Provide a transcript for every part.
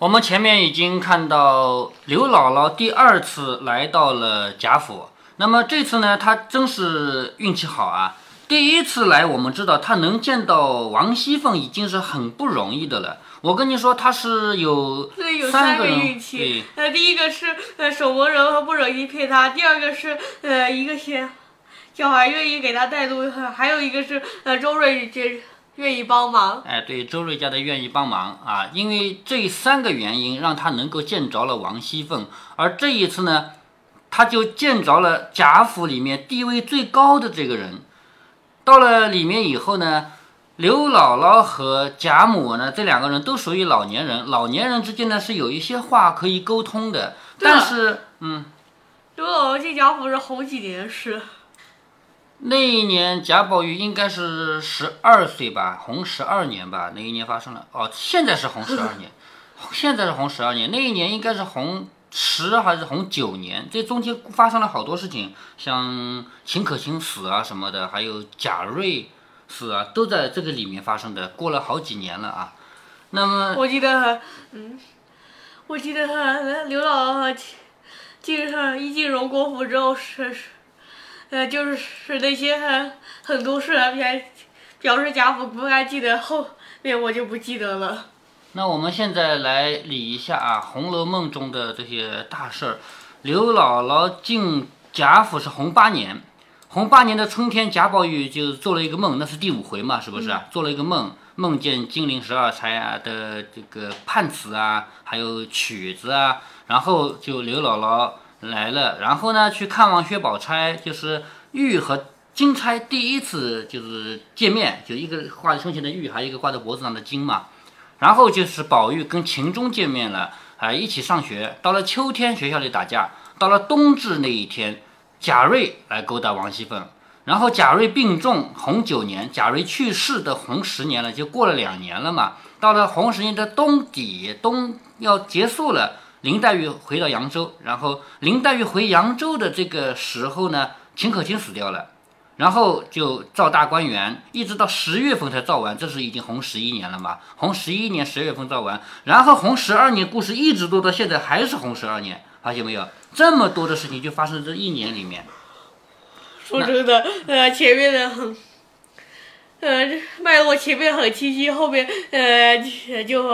我们前面已经看到刘姥姥第二次来到了贾府，那么这次呢，她真是运气好啊！第一次来，我们知道她能见到王熙凤已经是很不容易的了。我跟你说，她是有对，有三人个运气。呃，第一个是呃守门人和不忍心骗她，第二个是呃一个先小孩愿意给她带路，还有一个是呃周瑞这。愿意帮忙，哎，对，周瑞家的愿意帮忙啊，因为这三个原因让他能够见着了王熙凤，而这一次呢，他就见着了贾府里面地位最高的这个人。到了里面以后呢，刘姥姥和贾母呢，这两个人都属于老年人，老年人之间呢是有一些话可以沟通的，但是，嗯，刘姥姥进贾府是好几年事。那一年贾宝玉应该是十二岁吧，红十二年吧。那一年发生了哦，现在是红十二年，现在是红十二年。那一年应该是红十还是红九年？这中间发生了好多事情，像秦可卿死啊什么的，还有贾瑞死啊，都在这个里面发生的。过了好几年了啊。那么我记得，嗯，我记得他刘姥姥进上一进荣国府之后是是。呃，就是是那些很很多事啊，表表示贾府不该记得，后面我就不记得了。那我们现在来理一下啊，《红楼梦》中的这些大事儿。刘姥姥进贾府是洪八年，洪八年的春天，贾宝玉就做了一个梦，那是第五回嘛，是不是啊？做了一个梦，梦见金陵十二钗啊的这个判词啊，还有曲子啊，然后就刘姥姥。来了，然后呢，去看望薛宝钗，就是玉和金钗第一次就是见面，就一个挂在胸前的玉，还有一个挂在脖子上的金嘛。然后就是宝玉跟秦钟见面了，啊，一起上学。到了秋天，学校里打架；到了冬至那一天，贾瑞来勾搭王熙凤。然后贾瑞病重，洪九年，贾瑞去世的洪十年了，就过了两年了嘛。到了洪十年的冬底，冬要结束了。林黛玉回到扬州，然后林黛玉回扬州的这个时候呢，秦可卿死掉了，然后就造大观园，一直到十月份才造完，这是已经红十一年了嘛？红十一年十月份造完，然后红十二年故事一直都到现在还是红十二年，发现没有？这么多的事情就发生这一年里面。说真的，呃，前面的很，呃，脉络前面很清晰，后面呃就。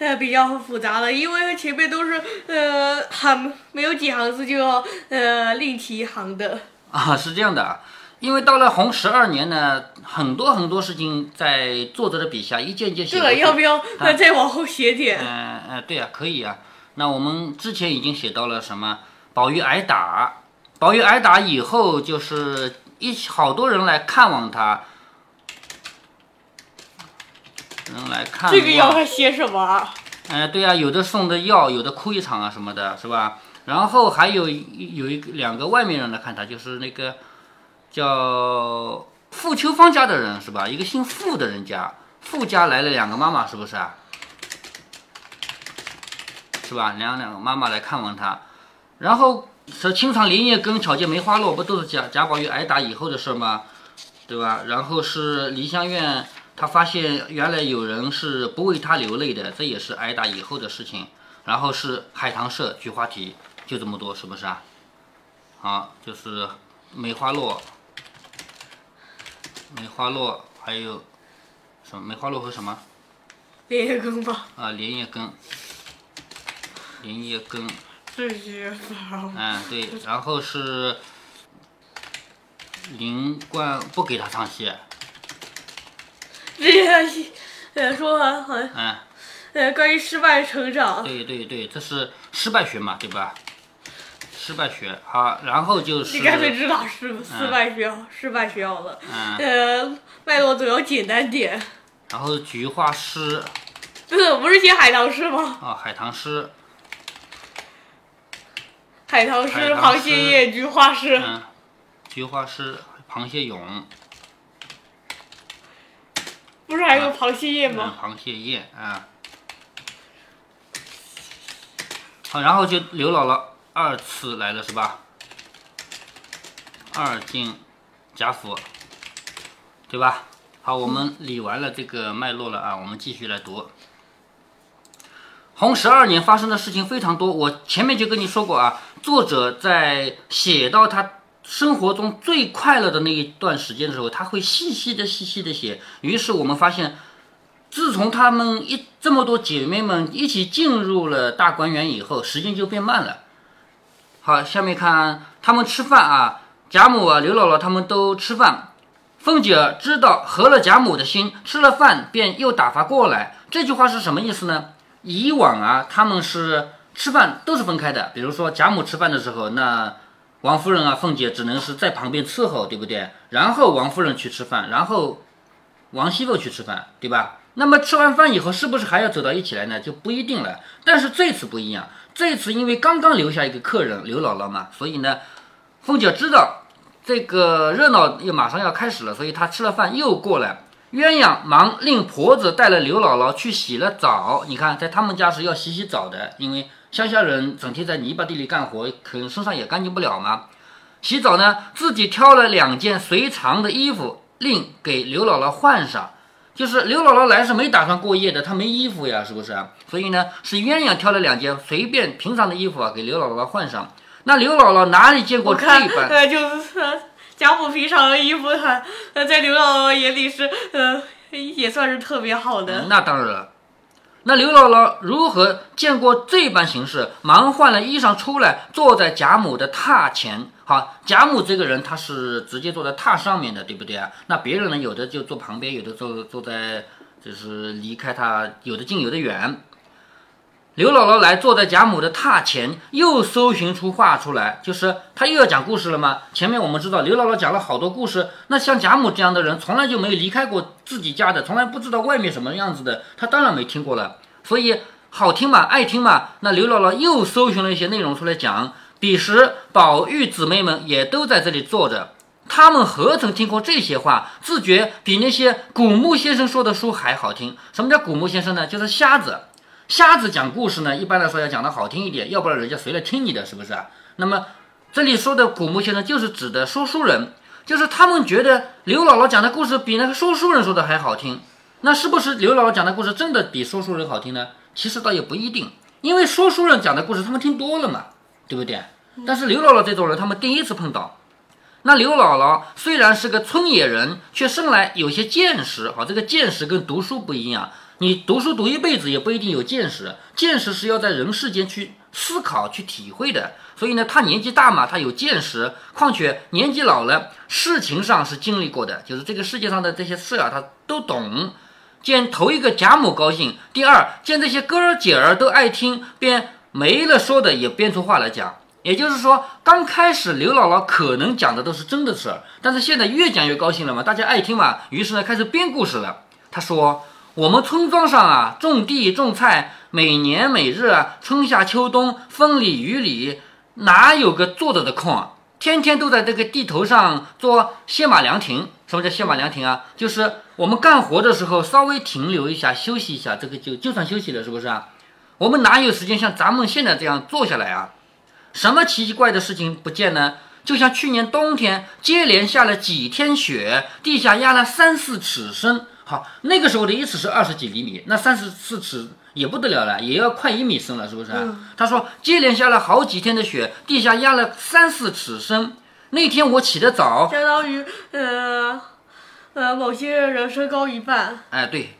呃，比较复杂的，因为前面都是呃，行没有几行字就要呃另起一行的啊，是这样的，因为到了洪十二年呢，很多很多事情在作者的笔下一件件写。这个要不要那再往后写点？嗯嗯，对呀，可以啊。那我们之前已经写到了什么？宝玉挨打，宝玉挨打以后，就是一好多人来看望他。人来看这个药还写什么？哎，对呀，有的送的药，有的哭一场啊什么的，是吧？然后还有有一个两个外面人来看他，就是那个叫傅秋芳家的人，是吧？一个姓傅的人家，傅家来了两个妈妈，是不是啊？是吧？两两个妈妈来看望他，然后说清场连夜跟巧见梅花落，不都是贾贾宝玉挨打以后的事吗？对吧？然后是梨香院。他发现原来有人是不为他流泪的，这也是挨打以后的事情。然后是海棠社菊花题，就这么多，是不是啊？好，就是梅花落，梅花落还有什么？梅花落和什么？莲叶根吧。啊，莲叶根，莲叶根。这些吧。嗯，对，然后是林冠不给他唱戏。这些呃说完好像，呃关于失败成长，对对对，这是失败学嘛，对吧？失败学好，然后就是你干脆知道失失败学失败学好了，嗯呃脉络总要简单点。然后菊花诗，不是不是写海棠诗吗？啊，海棠诗，海棠诗，螃蟹叶，菊花诗，嗯，菊花诗，螃蟹蛹。不是还有螃蟹叶吗？螃蟹叶啊，好，然后就刘姥姥二次来了是吧？二进贾府，对吧？好，我们理完了这个脉络了啊，我们继续来读。洪十二年发生的事情非常多，我前面就跟你说过啊，作者在写到他生活中最快乐的那一段时间的时候，他会细细的、细细的写。于是我们发现，自从他们一这么多姐妹们一起进入了大观园以后，时间就变慢了。好，下面看他们吃饭啊，贾母啊、刘姥姥他们都吃饭。凤姐知道合了贾母的心，吃了饭便又打发过来。这句话是什么意思呢？以往啊，他们是吃饭都是分开的。比如说贾母吃饭的时候，那王夫人啊、凤姐只能是在旁边伺候，对不对？然后王夫人去吃饭，然后王熙凤去吃饭，对吧？那么吃完饭以后，是不是还要走到一起来呢？就不一定了。但是这次不一样，这次因为刚刚留下一个客人刘姥姥嘛，所以呢，凤姐知道。这个热闹又马上要开始了，所以她吃了饭又过来。鸳鸯忙令婆子带了刘姥姥去洗了澡。你看，在他们家是要洗洗澡的，因为乡下人整天在泥巴地里干活，可能身上也干净不了嘛。洗澡呢，自己挑了两件随常的衣服，另给刘姥姥换上。就是刘姥姥来是没打算过夜的，她没衣服呀，是不是？所以呢，是鸳鸯挑了两件随便平常的衣服啊，给刘姥姥换上。那刘姥姥哪里见过这般？呃，就是贾母平常的衣服，她呃，在刘姥姥眼里是呃，也算是特别好的。那当然了。那刘姥姥如何见过这般形式？忙换了衣裳出来，坐在贾母的榻前。好，贾母这个人，她是直接坐在榻上面的，对不对啊？那别人呢，有的就坐旁边，有的坐坐在，就是离开她，有的近，有的远。刘姥姥来坐在贾母的榻前，又搜寻出话出来，就是她又要讲故事了吗？前面我们知道刘姥姥讲了好多故事，那像贾母这样的人，从来就没有离开过自己家的，从来不知道外面什么样子的，她当然没听过了。所以好听嘛，爱听嘛。那刘姥姥又搜寻了一些内容出来讲。彼时宝玉姊妹们也都在这里坐着，他们何曾听过这些话？自觉比那些古墓先生说的书还好听。什么叫古墓先生呢？就是瞎子。瞎子讲故事呢，一般来说要讲的好听一点，要不然人家谁来听你的？是不是啊？那么这里说的古墓先生就是指的说书人，就是他们觉得刘姥姥讲的故事比那个说书人说的还好听。那是不是刘姥姥讲的故事真的比说书人好听呢？其实倒也不一定，因为说书人讲的故事他们听多了嘛，对不对？但是刘姥姥这种人，他们第一次碰到。那刘姥姥虽然是个村野人，却生来有些见识。好，这个见识跟读书不一样。你读书读一辈子也不一定有见识，见识是要在人世间去思考、去体会的。所以呢，他年纪大嘛，他有见识。况且年纪老了，事情上是经历过的，就是这个世界上的这些事啊，他都懂。见头一个贾母高兴，第二见这些哥儿姐儿都爱听，便没了说的也编出话来讲。也就是说，刚开始刘姥姥可能讲的都是真的事儿，但是现在越讲越高兴了嘛，大家爱听嘛，于是呢开始编故事了。他说。我们村庄上啊，种地种菜，每年每日啊，春夏秋冬，风里雨里，哪有个坐着的空啊？天天都在这个地头上做歇马凉亭。什么叫歇马凉亭啊？就是我们干活的时候稍微停留一下，休息一下，这个就就算休息了，是不是啊？我们哪有时间像咱们现在这样坐下来啊？什么奇怪的事情不见呢？就像去年冬天接连下了几天雪，地下压了三四尺深。好，那个时候的一尺是二十几厘米，那三十四尺也不得了了，也要快一米深了，是不是？他说接连下了好几天的雪，地下压了三四尺深。那天我起得早，相当于呃呃某些人身高一半。哎，对。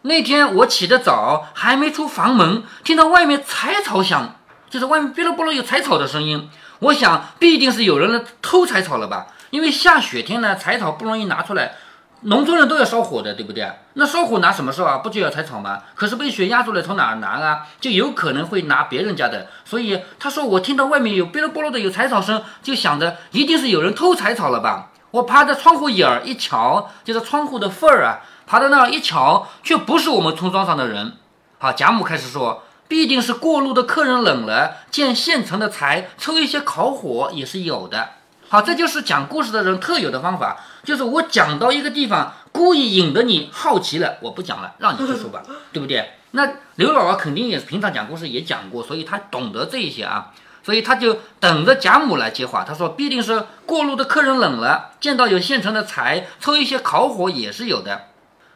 那天我起得早，还没出房门，听到外面柴草响，就是外面哔噜哔啦有柴草的声音。我想必定是有人来偷柴草了吧？因为下雪天呢，柴草不容易拿出来。农村人都要烧火的，对不对？那烧火拿什么烧啊？不就要柴草吗？可是被雪压住了，从哪儿拿啊？就有可能会拿别人家的。所以他说，我听到外面有哔噜哔噜的有柴草声，就想着一定是有人偷柴草了吧？我趴在窗户眼儿一瞧，就是窗户的缝儿啊，爬到那儿一瞧，却不是我们村庄上的人。好，贾母开始说，必定是过路的客人冷了，见现成的柴，抽一些烤火也是有的。好，这就是讲故事的人特有的方法，就是我讲到一个地方，故意引得你好奇了，我不讲了，让你去说吧，对不对？那刘姥姥肯定也是平常讲故事也讲过，所以她懂得这一些啊，所以她就等着贾母来接话。她说必定是过路的客人冷了，见到有现成的柴，抽一些烤火也是有的。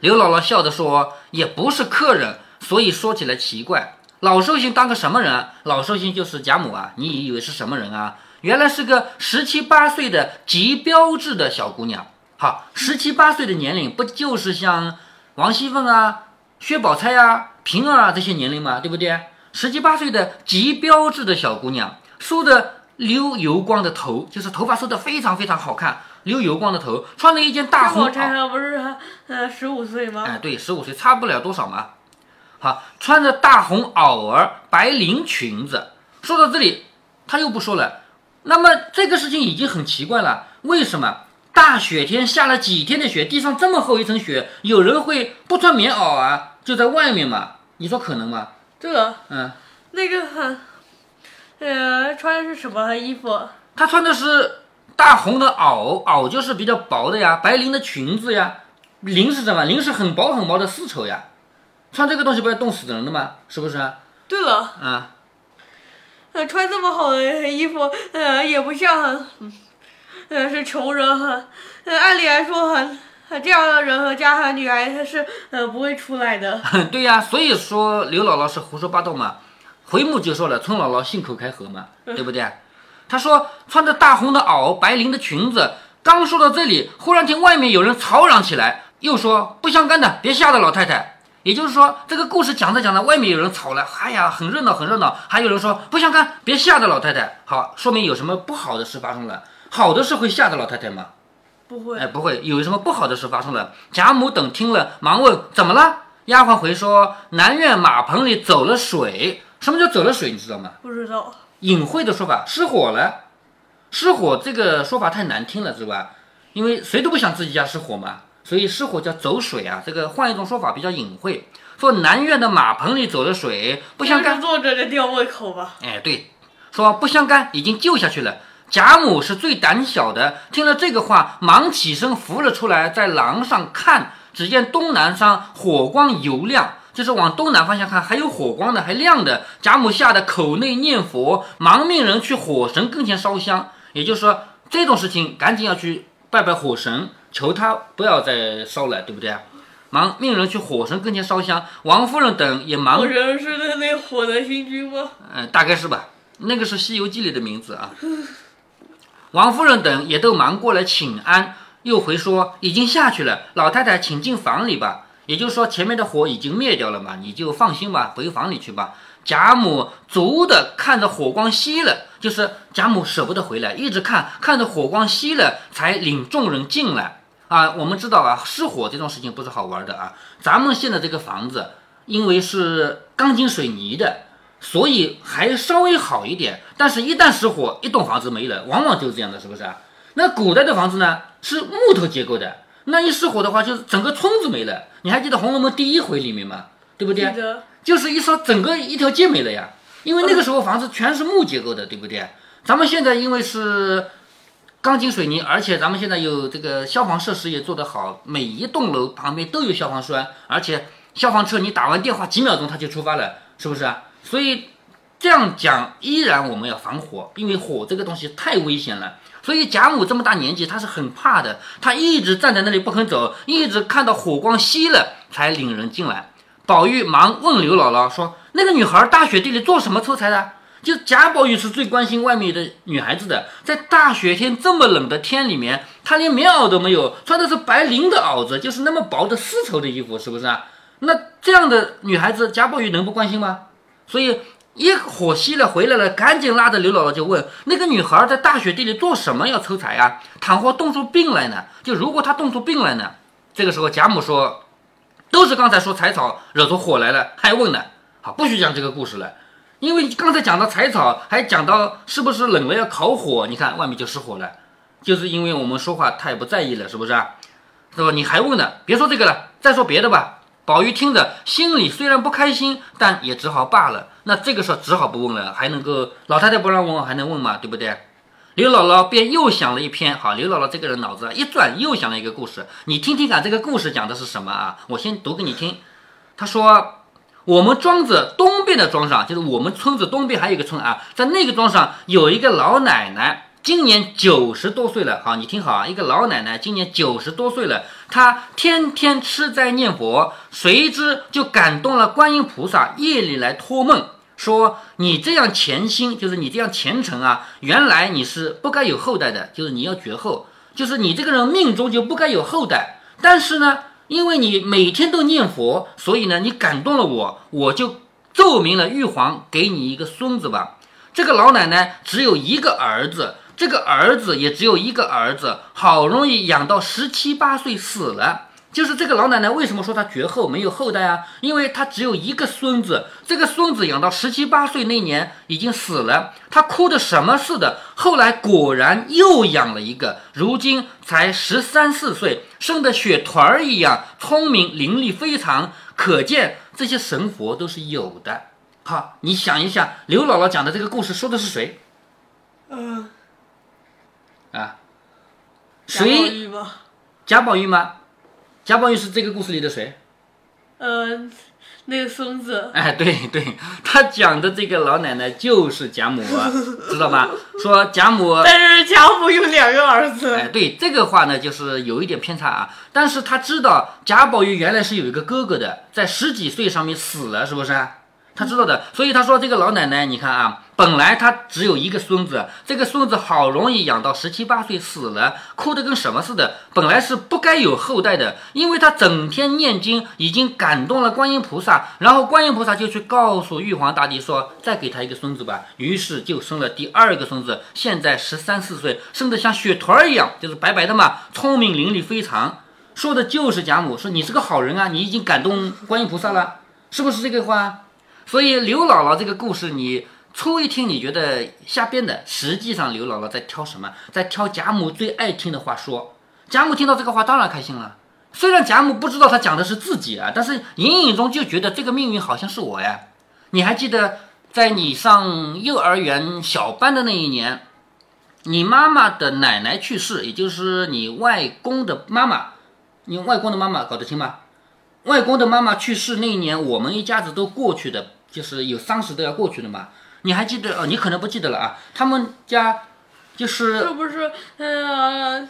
刘姥姥笑着说，也不是客人，所以说起来奇怪。老寿星当个什么人啊？老寿星就是贾母啊！你以为是什么人啊？原来是个十七八岁的极标致的小姑娘。好，十七八岁的年龄，不就是像王熙凤啊、薛宝钗啊、平儿啊这些年龄吗？对不对？十七八岁的极标致的小姑娘，梳的溜油光的头，就是头发梳的非常非常好看，溜油光的头，穿了一件大红薛宝钗不是呃十五岁吗？哎，对，十五岁差不了多少嘛。好，穿着大红袄儿、白绫裙子。说到这里，他又不说了。那么这个事情已经很奇怪了，为什么大雪天下了几天的雪，地上这么厚一层雪，有人会不穿棉袄啊，就在外面嘛？你说可能吗？这个，嗯，那个，呃，穿的是什么衣服？他穿的是大红的袄，袄就是比较薄的呀，白绫的裙子呀。绫是什么？绫是很薄很薄的丝绸呀。穿这个东西不要冻死人的吗？是不是？对了，啊，呃，穿这么好的衣服，呃，也不像，呃，是穷人哈。呃，按理来说哈，这样的人和家和女孩他是呃不会出来的。对呀，所以说刘姥姥是胡说八道嘛。回目就说了，村姥姥信口开河嘛，对不对？他说穿着大红的袄，白绫的裙子。刚说到这里，忽然听外面有人吵嚷起来，又说不相干的，别吓着老太太。也就是说，这个故事讲着讲着，外面有人吵了，哎呀，很热闹，很热闹。还有人说不想看，别吓着老太太。好，说明有什么不好的事发生了。好的事会吓着老太太吗？不会，哎，不会。有什么不好的事发生了？贾母等听了，忙问怎么了。丫鬟回说，南院马棚里走了水。什么叫走了水？你知道吗？不知道。隐晦的说法，失火了。失火这个说法太难听了，是吧？因为谁都不想自己家失火嘛。所以失火叫走水啊，这个换一种说法比较隐晦，说南院的马棚里走的水，不相干。作者的吊胃口吧？哎，对，说不相干，已经救下去了。贾母是最胆小的，听了这个话，忙起身扶了出来，在廊上看，只见东南上火光油亮，就是往东南方向看，还有火光的，还亮的。贾母吓得口内念佛，忙命人去火神跟前烧香。也就是说，这种事情赶紧要去拜拜火神。求他不要再烧了，对不对？忙命人去火神跟前烧香，王夫人等也忙。火神是那那火的星君吗？嗯，大概是吧。那个是《西游记》里的名字啊。王夫人等也都忙过来请安，又回说已经下去了，老太太请进房里吧。也就是说前面的火已经灭掉了嘛，你就放心吧，回房里去吧。贾母足的看着火光熄了，就是贾母舍不得回来，一直看看着火光熄了，才领众人进来。啊，我们知道啊，失火这种事情不是好玩的啊。咱们现在这个房子，因为是钢筋水泥的，所以还稍微好一点。但是，一旦失火，一栋房子没了，往往就是这样的，是不是啊？那古代的房子呢，是木头结构的，那一失火的话，就是整个村子没了。你还记得《红楼梦》第一回里面吗？对不对？就是一说整个一条街没了呀，因为那个时候房子全是木结构的，对不对？咱们现在因为是。钢筋水泥，而且咱们现在有这个消防设施也做得好，每一栋楼旁边都有消防栓，而且消防车你打完电话几秒钟它就出发了，是不是？所以这样讲，依然我们要防火，因为火这个东西太危险了。所以贾母这么大年纪，她是很怕的，她一直站在那里不肯走，一直看到火光熄了才领人进来。宝玉忙问刘姥姥说：“那个女孩大雪地里做什么出差的？”就贾宝玉是最关心外面的女孩子的，在大雪天这么冷的天里面，她连棉袄都没有，穿的是白绫的袄子，就是那么薄的丝绸的衣服，是不是啊？那这样的女孩子，贾宝玉能不关心吗？所以一火熄了回来了，赶紧拉着刘姥姥就问那个女孩在大雪地里做什么要抽彩啊？倘或冻出病来呢？就如果她冻出病来呢？这个时候贾母说，都是刚才说柴草惹出火来了，还问呢？好，不许讲这个故事了。因为刚才讲到采草，还讲到是不是冷了要烤火？你看外面就失火了，就是因为我们说话太不在意了，是不是啊？是吧？你还问呢？别说这个了，再说别的吧。宝玉听着，心里虽然不开心，但也只好罢了。那这个时候只好不问了，还能够老太太不让问，还能问吗？对不对？刘姥姥便又想了一篇。好，刘姥姥这个人脑子一转，又想了一个故事。你听听看，这个故事讲的是什么啊？我先读给你听。他说。我们庄子东边的庄上，就是我们村子东边还有一个村啊，在那个庄上有一个老奶奶，今年九十多岁了，好，你听好啊，一个老奶奶今年九十多岁了，她天天吃斋念佛，随之就感动了观音菩萨，夜里来托梦说：“你这样虔心，就是你这样虔诚啊，原来你是不该有后代的，就是你要绝后，就是你这个人命中就不该有后代。但是呢，因为你每天都念佛，所以呢，你感动了我，我就奏明了玉皇，给你一个孙子吧。这个老奶奶只有一个儿子。”这个儿子也只有一个儿子，好容易养到十七八岁死了。就是这个老奶奶为什么说她绝后没有后代啊？因为她只有一个孙子，这个孙子养到十七八岁那年已经死了，她哭的什么似的。后来果然又养了一个，如今才十三四岁，生的雪团儿一样，聪明伶俐非常。可见这些神佛都是有的。好，你想一想，刘姥姥讲的这个故事说的是谁？嗯，啊，谁？贾宝玉吗？贾宝玉是这个故事里的谁？呃，那个孙子，哎，对对，他讲的这个老奶奶就是贾母啊，知道吧？说贾母，但是贾母有两个儿子。哎，对这个话呢，就是有一点偏差啊。但是他知道贾宝玉原来是有一个哥哥的，在十几岁上面死了，是不是？他知道的，所以他说这个老奶奶，你看啊，本来她只有一个孙子，这个孙子好容易养到十七八岁死了，哭得跟什么似的。本来是不该有后代的，因为他整天念经，已经感动了观音菩萨，然后观音菩萨就去告诉玉皇大帝说，再给他一个孙子吧。于是就生了第二个孙子，现在十三四岁，生得像雪团儿一样，就是白白的嘛，聪明伶俐非常。说的就是贾母，说你是个好人啊，你已经感动观音菩萨了，是不是这个话？所以刘姥姥这个故事，你初一听你觉得瞎编的，实际上刘姥姥在挑什么？在挑贾母最爱听的话说。贾母听到这个话当然开心了。虽然贾母不知道她讲的是自己啊，但是隐隐中就觉得这个命运好像是我呀。你还记得在你上幼儿园小班的那一年，你妈妈的奶奶去世，也就是你外公的妈妈，你外公的妈妈搞得清吗？外公的妈妈去世那一年，我们一家子都过去的，就是有丧事都要过去的嘛。你还记得？哦，你可能不记得了啊。他们家就是是不是？呃，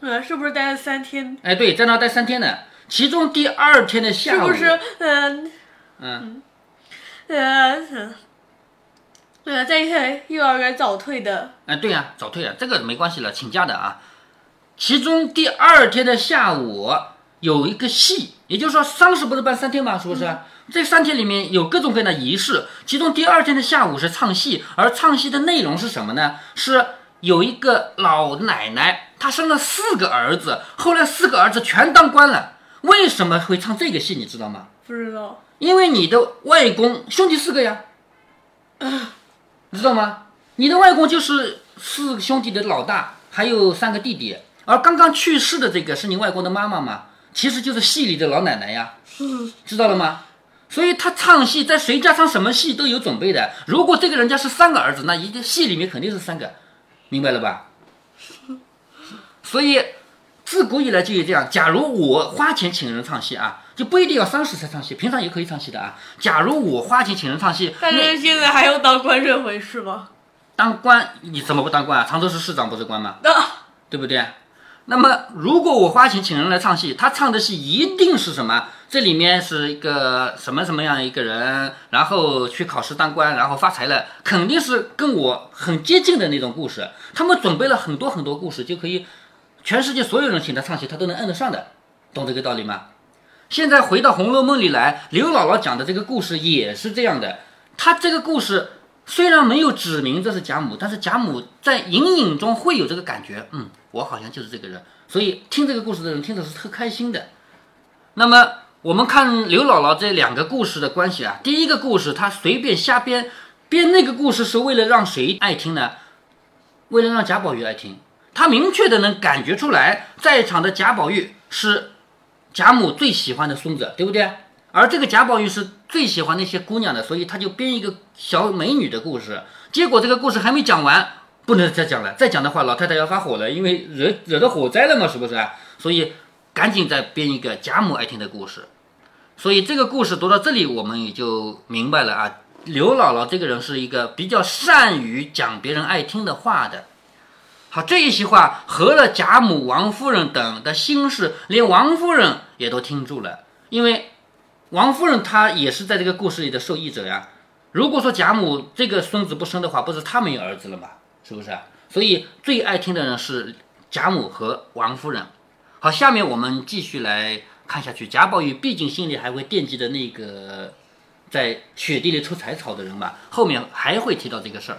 呃，是不是待了三天？哎，对，在那待三天呢。其中第二天的下午，是不是？嗯嗯，呃呃，在幼儿园早退的。哎，对呀、早退啊，这个没关系了，请假的啊。其中第二天的下午有一个戏，也就是说丧事不是办三天吗？是不是？这三天里面有各种各样的仪式，其中第二天的下午是唱戏，而唱戏的内容是什么呢？是有一个老奶奶，她生了四个儿子，后来四个儿子全当官了。为什么会唱这个戏？你知道吗？不知道。因为你的外公兄弟四个呀，你知道吗？你的外公就是四个兄弟的老大，还有三个弟弟，而刚刚去世的这个是你外公的妈妈吗，其实就是戏里的老奶奶呀，知道了吗？所以他唱戏，在谁家唱什么戏都有准备的。如果这个人家是三个儿子，那一个戏里面肯定是三个，明白了吧？所以自古以来就有这样。假如我花钱请人唱戏啊，就不一定要丧事才唱戏，平常也可以唱戏的啊。假如我花钱请人唱戏，但那是现在还要当官这回事吗？当官你怎么不当官啊？常州市市长不是官吗？啊，对不对？那么如果我花钱请人来唱戏，他唱的戏一定是什么？这里面是一个什么什么样一个人，然后去考试当官，然后发财了，肯定是跟我很接近的那种故事。他们准备了很多很多故事，就可以全世界所有人请他唱戏，他都能摁得上的，懂这个道理吗？现在回到《红楼梦》里来，刘姥姥讲的这个故事也是这样的。她这个故事虽然没有指明这是贾母，但是贾母在隐隐中会有这个感觉，嗯，我好像就是这个人，所以听这个故事的人听的是特开心的。那么我们看刘姥姥这两个故事的关系啊，第一个故事她随便瞎编，编那个故事是为了让谁爱听呢？为了让贾宝玉爱听，他明确的能感觉出来，在场的贾宝玉是贾母最喜欢的孙子，对不对？而这个贾宝玉是最喜欢那些姑娘的，所以他就编一个小美女的故事。结果这个故事还没讲完，不能再讲了，再讲的话老太太要发火了，因为惹惹到火灾了嘛，是不是？所以赶紧再编一个贾母爱听的故事。所以这个故事读到这里，我们也就明白了啊。刘姥姥这个人是一个比较善于讲别人爱听的话的，好，这一席话合了贾母、王夫人等的心事，连王夫人也都听住了。因为王夫人她也是在这个故事里的受益者呀。如果说贾母这个孙子不生的话，不是她没有儿子了吗？是不是？所以最爱听的人是贾母和王夫人。好，下面我们继续来看下去。贾宝玉毕竟心里还会惦记着那个在雪地里抽柴草的人嘛，后面还会提到这个事儿。